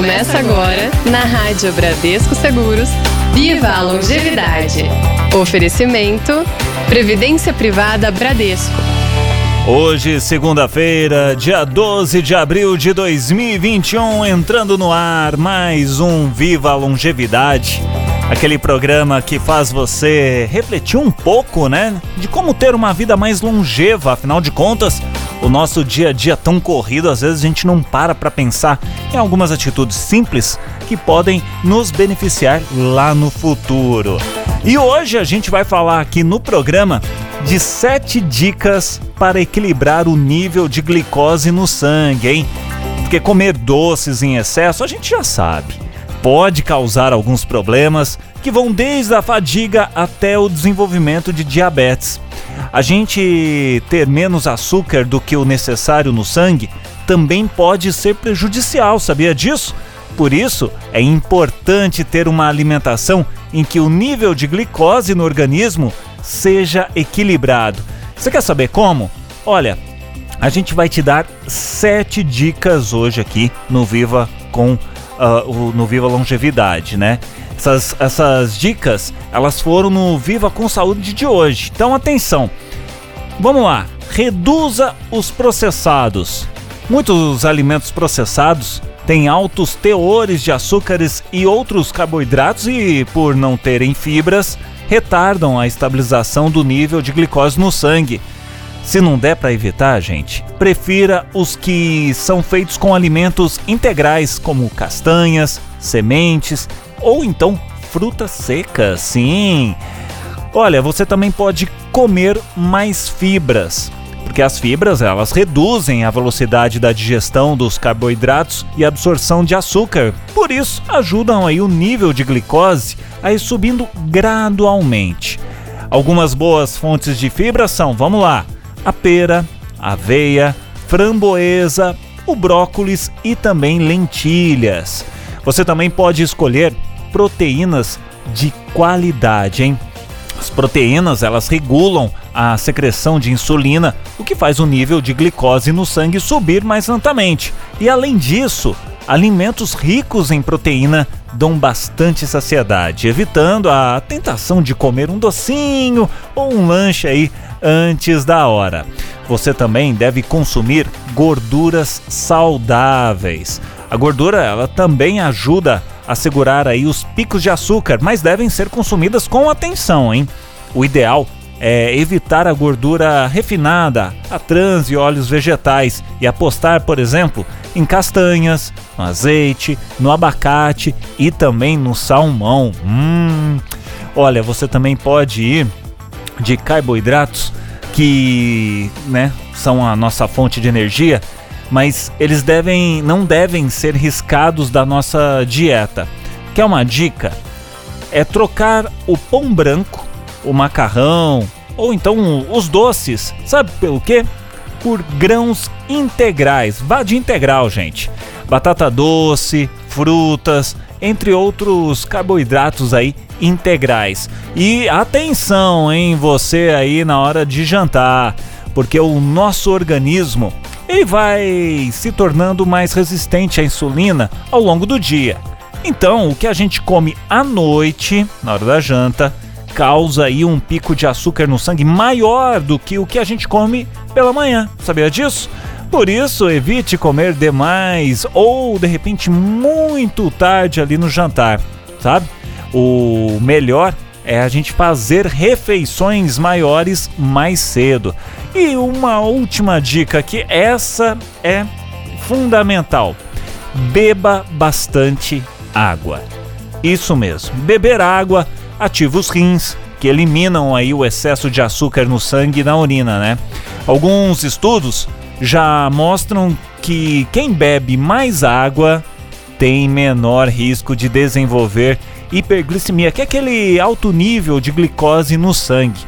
Começa agora na Rádio Bradesco Seguros. Viva a longevidade! Oferecimento Previdência Privada Bradesco. Hoje, segunda-feira, dia 12 de abril de 2021, entrando no ar mais um Viva a Longevidade. Aquele programa que faz você refletir um pouco, né? De como ter uma vida mais longeva, afinal de contas, o nosso dia a dia tão corrido, às vezes a gente não para para pensar em algumas atitudes simples que podem nos beneficiar lá no futuro. E hoje a gente vai falar aqui no programa de sete dicas para equilibrar o nível de glicose no sangue, hein? Porque comer doces em excesso a gente já sabe pode causar alguns problemas que vão desde a fadiga até o desenvolvimento de diabetes. A gente ter menos açúcar do que o necessário no sangue também pode ser prejudicial, sabia disso? Por isso, é importante ter uma alimentação em que o nível de glicose no organismo seja equilibrado. Você quer saber como? Olha, a gente vai te dar sete dicas hoje aqui no Viva com uh, no Viva Longevidade, né? Essas, essas dicas, elas foram no Viva com Saúde de hoje. Então atenção. Vamos lá. Reduza os processados. Muitos alimentos processados têm altos teores de açúcares e outros carboidratos e, por não terem fibras, retardam a estabilização do nível de glicose no sangue. Se não der para evitar, gente, prefira os que são feitos com alimentos integrais, como castanhas, sementes ou então frutas secas. Sim. Olha, você também pode comer mais fibras, porque as fibras elas reduzem a velocidade da digestão dos carboidratos e absorção de açúcar. Por isso, ajudam aí o nível de glicose a ir subindo gradualmente. Algumas boas fontes de fibra são, vamos lá, a pera, aveia, framboesa, o brócolis e também lentilhas. Você também pode escolher proteínas de qualidade, hein? As proteínas, elas regulam a secreção de insulina, o que faz o nível de glicose no sangue subir mais lentamente. E além disso, alimentos ricos em proteína dão bastante saciedade, evitando a tentação de comer um docinho ou um lanche aí antes da hora. Você também deve consumir gorduras saudáveis. A gordura ela também ajuda a segurar aí os picos de açúcar, mas devem ser consumidas com atenção, hein? O ideal é evitar a gordura refinada, a trans e óleos vegetais e apostar, por exemplo, em castanhas, no azeite, no abacate e também no salmão. Hum. Olha, você também pode ir de carboidratos que, né, são a nossa fonte de energia, mas eles devem não devem ser riscados da nossa dieta. Quer uma dica? É trocar o pão branco, o macarrão ou então os doces, sabe pelo quê? Por grãos integrais. Vá de integral, gente. Batata doce, frutas, entre outros carboidratos aí integrais. E atenção, em você aí na hora de jantar, porque o nosso organismo ele vai se tornando mais resistente à insulina ao longo do dia. Então, o que a gente come à noite, na hora da janta, causa aí um pico de açúcar no sangue maior do que o que a gente come pela manhã. Sabia disso? Por isso, evite comer demais ou de repente muito tarde ali no jantar, sabe? O melhor é a gente fazer refeições maiores mais cedo. E uma última dica que essa é fundamental. Beba bastante água. Isso mesmo. Beber água ativa os rins, que eliminam aí o excesso de açúcar no sangue e na urina, né? Alguns estudos já mostram que quem bebe mais água tem menor risco de desenvolver hiperglicemia, que é aquele alto nível de glicose no sangue.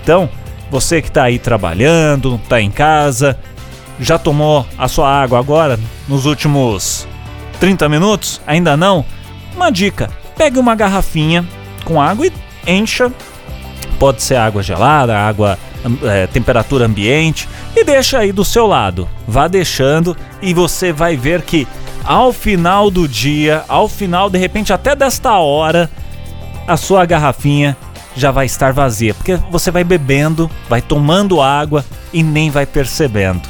Então, você que está aí trabalhando, está em casa, já tomou a sua água agora nos últimos 30 minutos? Ainda não? Uma dica: pegue uma garrafinha com água e encha. Pode ser água gelada, água é, temperatura ambiente e deixa aí do seu lado. Vá deixando e você vai ver que ao final do dia, ao final de repente até desta hora, a sua garrafinha já vai estar vazia, porque você vai bebendo, vai tomando água e nem vai percebendo.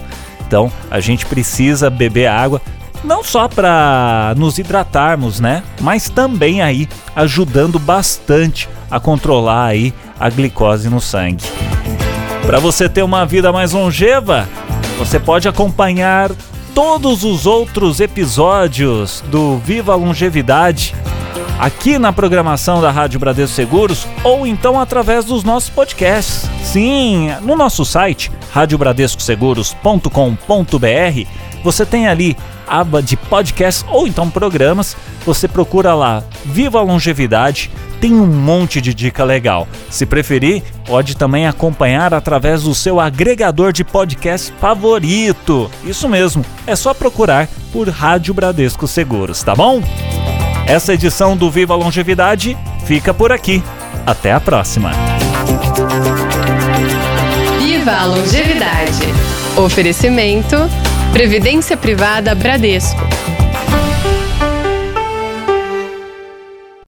Então, a gente precisa beber água não só para nos hidratarmos, né? Mas também aí ajudando bastante a controlar aí a glicose no sangue. Para você ter uma vida mais longeva, você pode acompanhar todos os outros episódios do Viva Longevidade aqui na programação da Rádio Bradesco Seguros ou então através dos nossos podcasts. Sim, no nosso site radiobradescoseguros.com.br você tem ali aba de podcast ou então programas. Você procura lá Viva a Longevidade, tem um monte de dica legal. Se preferir, pode também acompanhar através do seu agregador de podcast favorito. Isso mesmo, é só procurar por Rádio Bradesco Seguros, tá bom? Essa edição do Viva a Longevidade fica por aqui. Até a próxima. Viva a Longevidade. Oferecimento Previdência Privada Bradesco